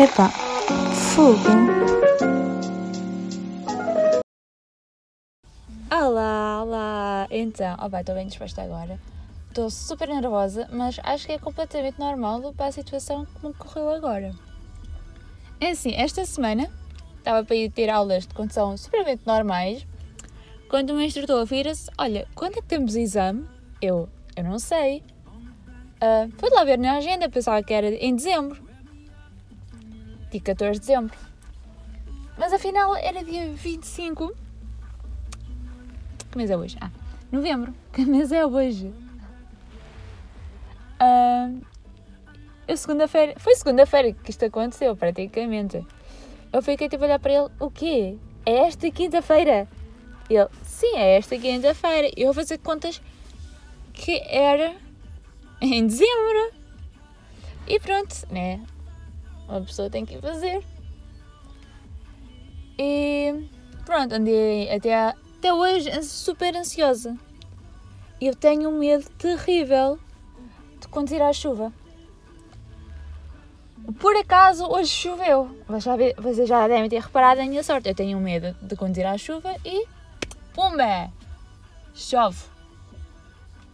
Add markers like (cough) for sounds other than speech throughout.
Epá, fogo. Olá, olá! Então, oh estou bem disposta agora. Estou super nervosa, mas acho que é completamente normal para a situação que me correu agora. É assim, esta semana estava para ir ter aulas de condução supermente normais, quando o meu instrutor vira-se, olha, quando é que temos exame? Eu, eu não sei. Uh, fui lá ver na agenda, pensava que era em dezembro. Dia 14 de dezembro. Mas afinal era dia 25. Que mês é hoje? Ah, novembro. (laughs) Que mês é hoje? Eu segunda-feira. Foi segunda-feira que isto aconteceu, praticamente. Eu fiquei tipo a olhar para ele, o quê? É esta quinta-feira? Ele, sim, é esta quinta-feira. Eu vou fazer contas que era em dezembro. E pronto, né? Uma pessoa tem que fazer. E pronto, andei até, até hoje super ansiosa. Eu tenho um medo terrível de conduzir à chuva. Por acaso hoje choveu. Vocês já devem ter reparado a minha sorte. Eu tenho medo de conduzir à chuva e. Pumba! Chove.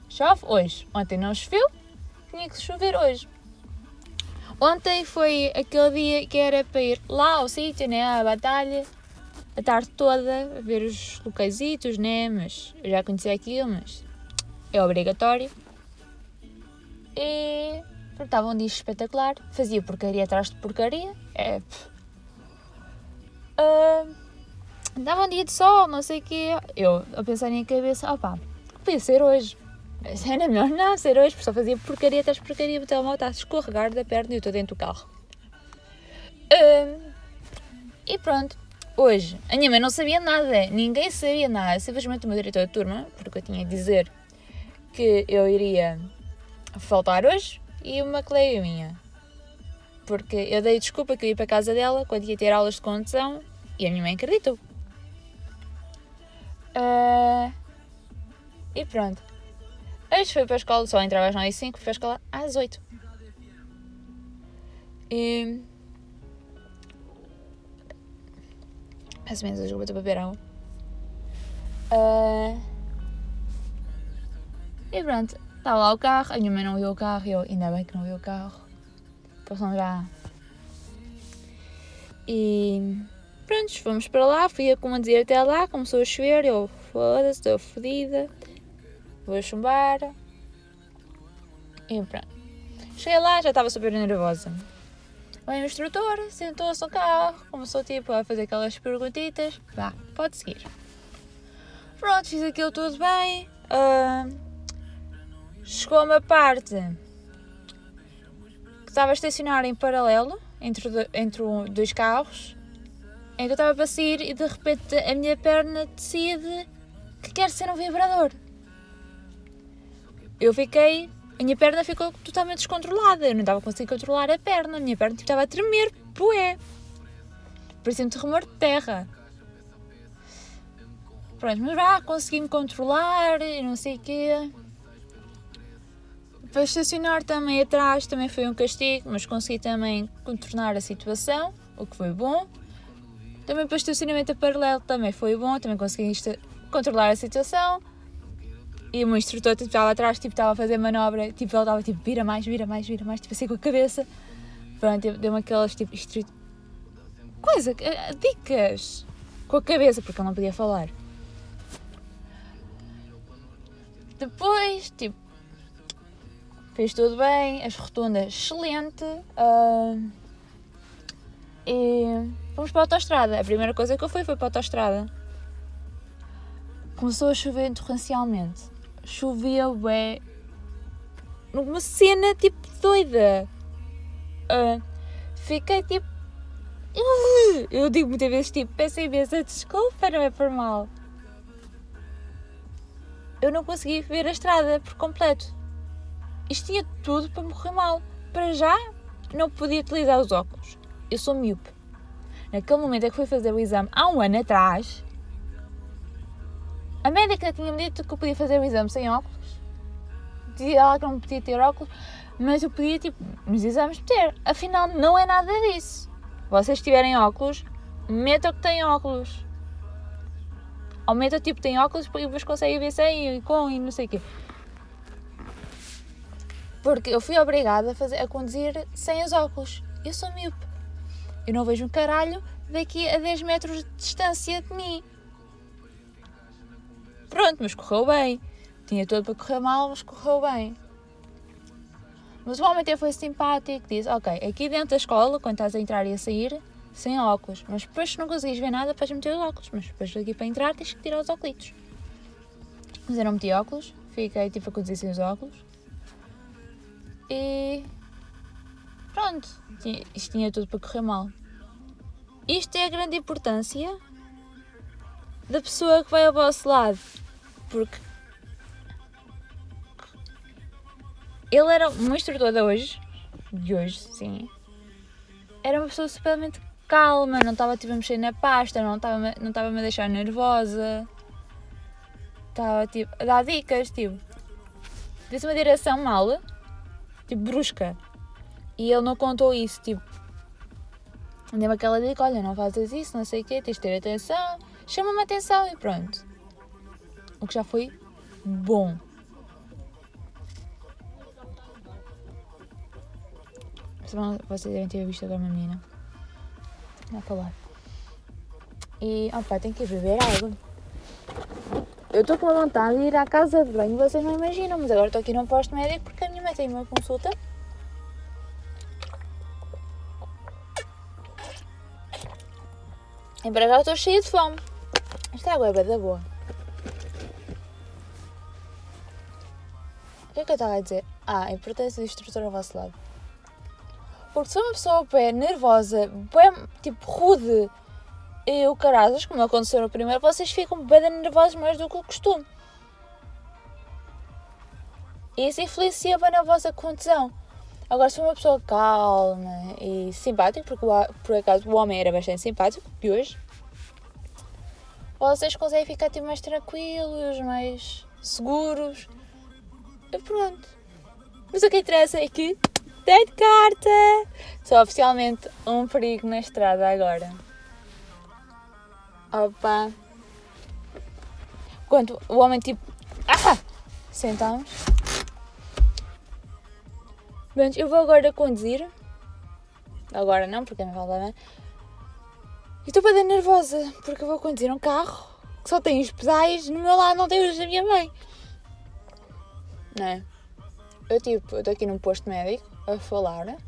Chove hoje. Ontem não choveu, tinha que chover hoje. Ontem foi aquele dia que era para ir lá ao sítio, né, à batalha, a tarde toda, a ver os locaizitos, né, mas eu já conhecia aquilo, mas é obrigatório. E estava um dia espetacular, fazia porcaria atrás de porcaria, é... Uh, dava um dia de sol, não sei o quê. Eu a pensar em cabeça, opá, podia ser hoje. Era melhor não ser hoje, porque só fazia porcaria atrás porcaria, o telemóvel está a escorregar da perna e eu estou dentro do carro. Uh, e pronto, hoje, a minha mãe não sabia nada, ninguém sabia nada, simplesmente o meu diretor de turma, porque eu tinha de dizer que eu iria faltar hoje, e uma colega minha. Porque eu dei desculpa que eu ia para a casa dela quando ia ter aulas de condução e a minha mãe acreditou. Uh, e pronto. Hoje fui para a escola, só entrava às 9 e 5, fui para a escola às 8. E. Ou menos, eu vou para beber água. Uh, e pronto, Estava lá o carro, a minha mãe não viu o carro e eu, ainda bem que não viu o carro. Então já. E pronto, fomos para lá, fui a conduzir até lá, começou a chover, eu foda-se, estou fodida, vou chumbar. E pronto. Cheguei lá, já estava super nervosa. O instrutor, sentou-se no carro, começou tipo a fazer aquelas perguntitas. Vá, pode seguir. Pronto, fiz aquilo tudo bem. Uh, chegou uma parte que estava a estacionar em paralelo entre, entre dois carros, em que eu estava para sair e de repente a minha perna decide que quer ser um vibrador. Eu fiquei. A minha perna ficou totalmente descontrolada. Eu não estava conseguindo controlar a perna. A minha perna tipo, estava a tremer. Poé! Parecia um terremor de terra. Pronto, mas vá, consegui-me controlar e não sei o quê. Para estacionar também atrás também foi um castigo, mas consegui também contornar a situação, o que foi bom. Também para estacionamento a paralelo também foi bom, também consegui controlar a situação. E o meu instrutor tipo, estava atrás, tipo, estava a fazer manobra, tipo, ele estava tipo, vira mais, vira mais, vira mais, tipo assim com a cabeça. Pronto, deu-me aquelas tipo, isto, coisa, eh, dicas com a cabeça, porque ele não podia falar. Depois, tipo, fez tudo bem, as rotundas excelente. Uh, e fomos para a autostrada. A primeira coisa que eu fui foi para a autostrada. Começou a chover torrencialmente. Chovia ué. Numa cena tipo doida. Uh, fiquei tipo. Eu digo muitas vezes tipo, peço imensa desculpa, não é por mal. Eu não consegui ver a estrada por completo isto tinha tudo para morrer mal. Para já, não podia utilizar os óculos. Eu sou miúpe. Naquele momento é que fui fazer o exame, há um ano atrás, a médica tinha-me dito que eu podia fazer o exame sem óculos. Dizia ela que não podia ter óculos, mas eu podia, tipo, nos exames ter. Afinal, não é nada disso. vocês tiverem óculos, metam que têm óculos. Ou metam tipo tem óculos e depois conseguem ver sem e com e não sei o quê. Porque eu fui obrigada a, fazer, a conduzir sem os óculos. Eu sou míope. Eu não vejo um caralho daqui a 10 metros de distância de mim. Pronto, mas correu bem. Tinha tudo para correr mal, mas correu bem. Mas o homem até foi simpático, disse, ok, aqui dentro da escola, quando estás a entrar e a sair, sem óculos. Mas depois se não conseguires ver nada, podes meter os óculos. Mas depois daqui para entrar tens que tirar os óculos. Mas eu não meti óculos, fiquei tipo a conduzir sem os óculos. E pronto, isto tinha tudo para correr mal. Isto é a grande importância da pessoa que vai ao vosso lado. Porque ele era um instrutor de hoje, de hoje, sim. Era uma pessoa supermente calma, não estava tipo a mexer na pasta, não estava não estava -me deixar nervosa. Estava tipo a dar dicas, tipo. Disse uma direção mal, tipo brusca. E ele não contou isso, tipo. Deu-me aquela dica, olha, não fazes isso, não sei o quê, tens de ter atenção, chama-me atenção e pronto. O que já foi bom. Vocês devem ter visto agora uma menina a falar. E, opa, tenho que beber água. Eu estou com vontade de ir à casa de banho, vocês não imaginam, mas agora estou aqui num posto médico porque a minha mãe tem uma consulta. E para cá estou cheia de fome. Esta água é da boa. Que é que eu estava a dizer? Ah, a importância do instrutor ao vosso lado. Porque se uma pessoa bem nervosa, bem, tipo, rude e o caras, como aconteceu no primeiro, vocês ficam bem nervosos mais do que o costume. E isso influencia bem na vossa condição. Agora, se for uma pessoa calma e simpática, porque por acaso o homem era bastante simpático, e hoje, vocês conseguem ficar tipo, mais tranquilos, mais seguros. Pronto. Mas o que interessa é que Dei de carta! Sou oficialmente um perigo na estrada agora. Opa! Quando o homem tipo. Ah! Sentamos. Bem, eu vou agora conduzir. Agora não, porque não vale bem. E estou bem nervosa, porque eu vou conduzir um carro que só tem os pedais, no meu lado não tem os da minha mãe. Não é? Eu tipo, estou aqui num posto médico a falar, né?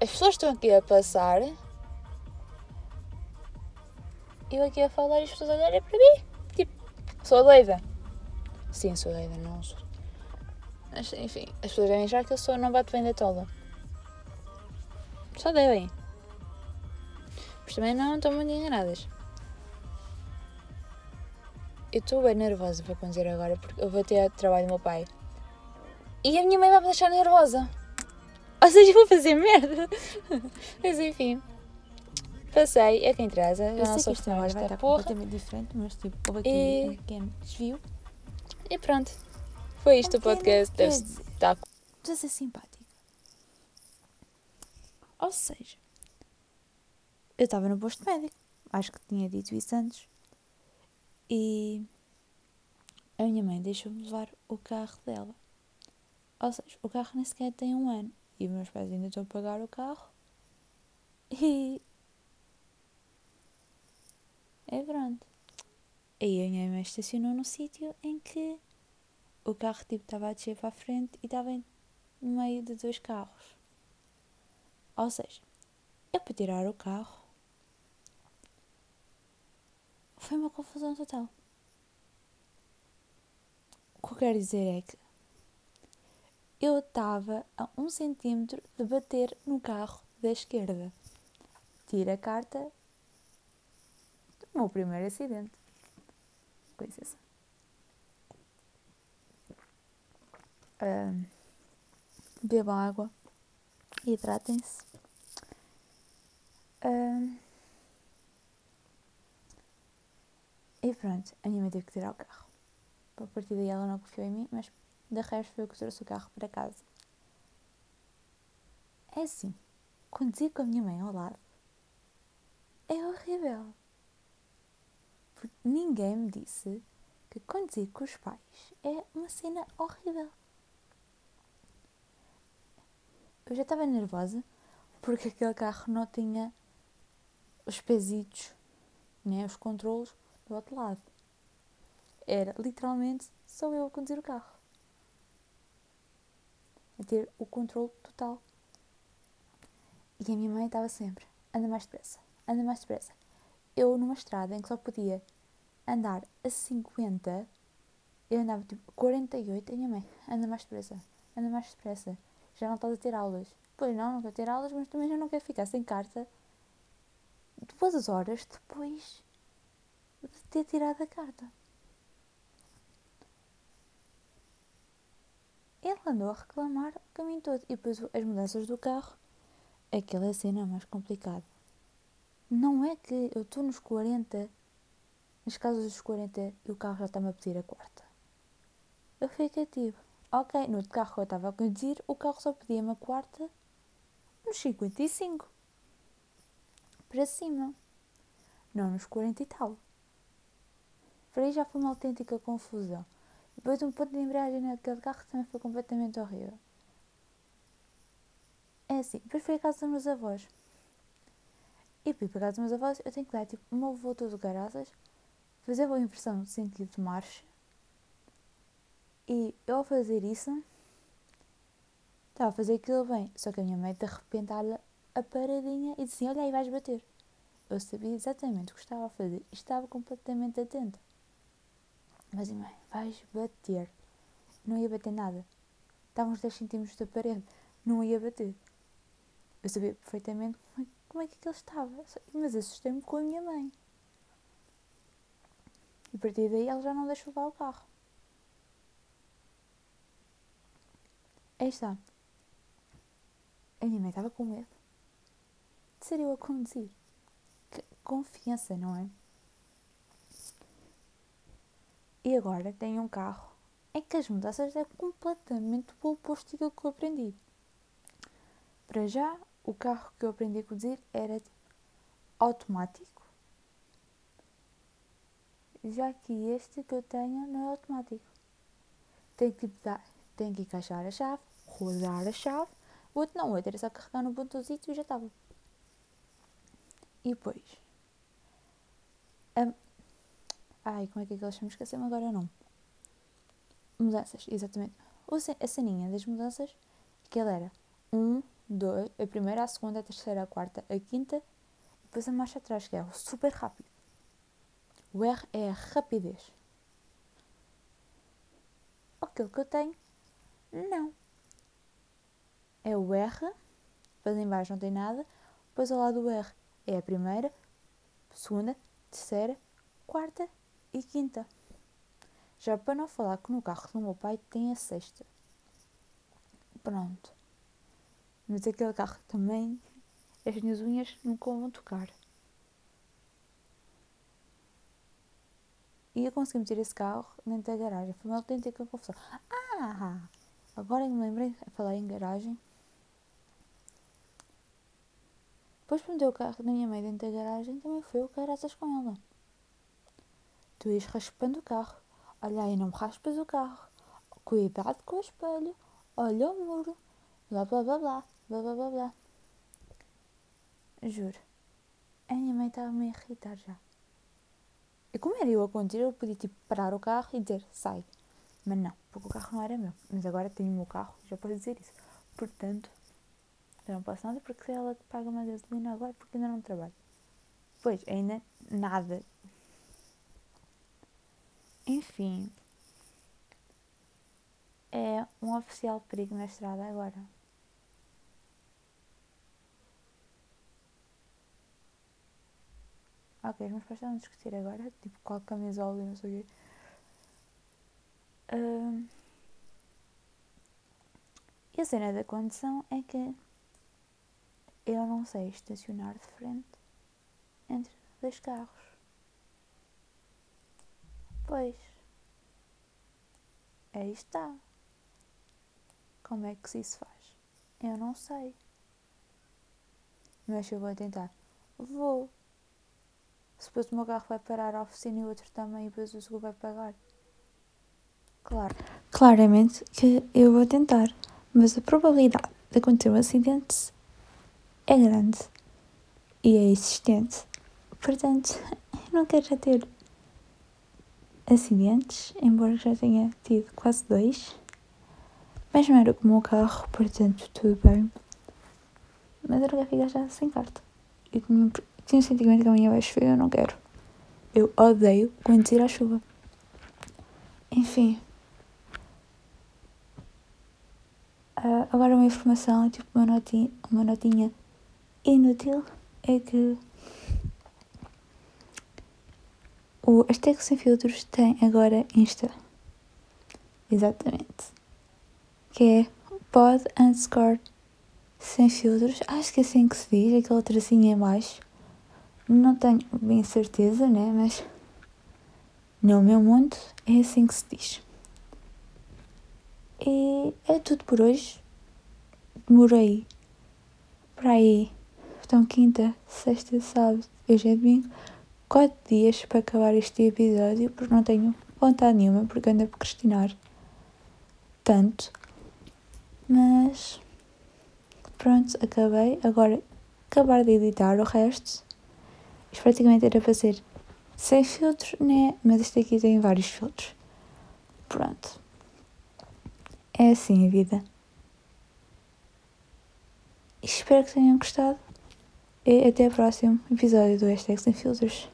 As pessoas estão aqui a passar. Eu aqui a falar e as pessoas olharem para mim. Tipo, sou doida. Sim, sou doida, não sou. Mas enfim, as pessoas devem achar que eu sou não bate bem da tola. Só devem. Mas também não estão muito enganadas. Eu estou bem nervosa para conduzir agora porque eu vou ter trabalho do meu pai. E a minha mãe vai me deixar nervosa. Ou seja, vou fazer merda. (laughs) Mas enfim. Passei, é quem traz. Eu sei que isto vai estar porra. completamente diferente, mas tipo, houve aqui e... um pequeno desvio. E pronto. Foi isto um o podcast. Deve estar. Precisa ser simpática. Ou seja, eu estava no posto médico. Acho que tinha dito isso antes. E a minha mãe deixou-me levar o carro dela. Ou seja, o carro nem sequer tem um ano. E os meus pais ainda estão a pagar o carro. E. É pronto. Aí a minha mãe estacionou no sítio em que o carro tipo estava a descer para a frente e estava no meio de dois carros. Ou seja, eu para tirar o carro foi uma confusão total. O que eu quero dizer é que eu estava a um centímetro de bater no carro da esquerda. Tira a carta do meu primeiro acidente. Com licença. Uh, bebam água. Hidratem-se. Uh, e pronto, a minha mãe teve que tirar o carro. A partir daí ela não confiou em mim, mas de resto foi eu que trouxe o carro para casa. É assim, conduzir com a minha mãe ao lado é horrível. Porque ninguém me disse que conduzir com os pais é uma cena horrível. Eu já estava nervosa porque aquele carro não tinha os pesitos, né, os controlos do outro lado. Era literalmente só eu a conduzir o carro. A ter o controle total. E a minha mãe estava sempre, anda mais depressa, anda mais depressa. Eu numa estrada em que só podia andar a 50, eu andava tipo 48, e a minha mãe, anda mais depressa, anda mais depressa. Já não estás a ter aulas. Pois não, não quero ter aulas, mas também já não quero ficar sem carta duas horas depois de ter tirado a carta. Ele andou a reclamar o caminho todo. E depois as mudanças do carro, aquela cena mais complicada. Não é que eu estou nos 40, nas casas dos 40 e o carro já está-me a pedir a quarta. Eu fiquei tipo, ok, no carro que eu estava a conduzir, o carro só pedia-me a quarta nos 55 para cima, não nos 40 e tal. Para aí já foi uma autêntica confusão. Depois um ponto de embreagem naquele carro também foi completamente horrível. É assim, depois fui a casa dos meus avós. E fui para a casa dos meus avós, eu tenho que dar tipo uma volta de garaças, fazer uma impressão de sentido de marcha. E eu ao fazer isso, estava a fazer aquilo bem, só que a minha mãe de repente olha a paradinha e disse assim, olha aí vais bater. Eu sabia exatamente o que estava a fazer e estava completamente atenta. Mas, mãe, vais bater. Não ia bater nada. Estavam uns 10 centímetros da parede. Não ia bater. Eu sabia perfeitamente como é, como é que aquilo estava. Mas assustei-me com a minha mãe. E a partir daí ela já não deixou lá o carro. Aí está. A minha mãe estava com medo de ser eu a conduzir. Que confiança, não é? E agora tenho um carro em que as mudanças é completamente o oposto daquilo que eu aprendi. Para já, o carro que eu aprendi a conduzir era automático, já que este que eu tenho não é automático. Tem que, dar, tem que encaixar a chave, rodar a chave, o outro não, o outro era só carregar no botãozinho e já estava. E depois, Ai, como é que é que eles chamam? Esqueci-me agora não. Mudanças, exatamente. A ceninha das mudanças, que ele era 1, 2, a primeira, a segunda, a terceira, a quarta, a quinta, depois a marcha atrás, que é o super rápido. O R é a rapidez. Aquilo que eu tenho, não. É o R, depois embaixo não tem nada, depois ao lado do R é a primeira, segunda, terceira, quarta e quinta. Já para não falar que no carro do meu pai tem a sexta. Pronto. Mas aquele carro também, as minhas unhas nunca vão tocar. E eu consegui meter esse carro dentro da garagem. Foi uma autêntica confusão. Ah! Agora que me lembrei a falar em garagem. Depois meter o carro da minha mãe dentro da garagem, também foi o caraças com ela. Tu ias raspando o carro. Olha aí, não me raspas o carro. Cuidado com o espelho. Olha o muro. Blá blá blá blá. Blá blá blá blá. Juro. A minha mãe estava-me a irritar já. E como era eu a conduzir, eu podia tipo parar o carro e dizer sai. Mas não, porque o carro não era meu. Mas agora tenho o meu carro, já posso dizer isso. Portanto, eu não posso nada porque ela paga uma gasolina agora porque ainda não trabalho. Pois, ainda nada enfim, é um oficial perigo na estrada agora. Ok, os meus pais a discutir agora, tipo, qual camisola e não sei o quê. Uh, e a cena da condição é que eu não sei estacionar de frente entre dois carros. Pois. Aí está. Como é que se isso faz? Eu não sei. Mas eu vou tentar. Vou. Se depois o meu carro vai parar à oficina e o outro também, e depois o seguro vai pagar. Claro. Claramente que eu vou tentar. Mas a probabilidade de acontecer um acidente é grande. E é existente. Portanto, (laughs) eu não quero já ter acidentes, embora já tenha tido quase dois. Mas não era como o carro, portanto, tudo bem. Mas quero ficar já sem carta. Eu tinha, tinha um sentimento que amanhã vai chover, eu não quero. Eu odeio conduzir à chuva. Enfim. Uh, agora uma informação, tipo uma notinha, uma notinha inútil, é que o Azteca Sem Filtros tem agora Insta. Exatamente. Que é pod underscore sem filtros. Acho que é assim que se diz, aquele tracinho em baixo. Não tenho bem certeza, né? Mas no meu mundo é assim que se diz. E é tudo por hoje. Demorei para aí. Então, quinta, sexta, sábado, hoje é domingo. Quatro dias para acabar este episódio, porque não tenho vontade nenhuma, porque ando a procrastinar tanto. Mas pronto, acabei. Agora acabar de editar o resto. Isto praticamente era para ser sem filtros, né? Mas este aqui tem vários filtros. Pronto. É assim a vida. Espero que tenham gostado. E até o próximo episódio do Hashtag Sem Filtros.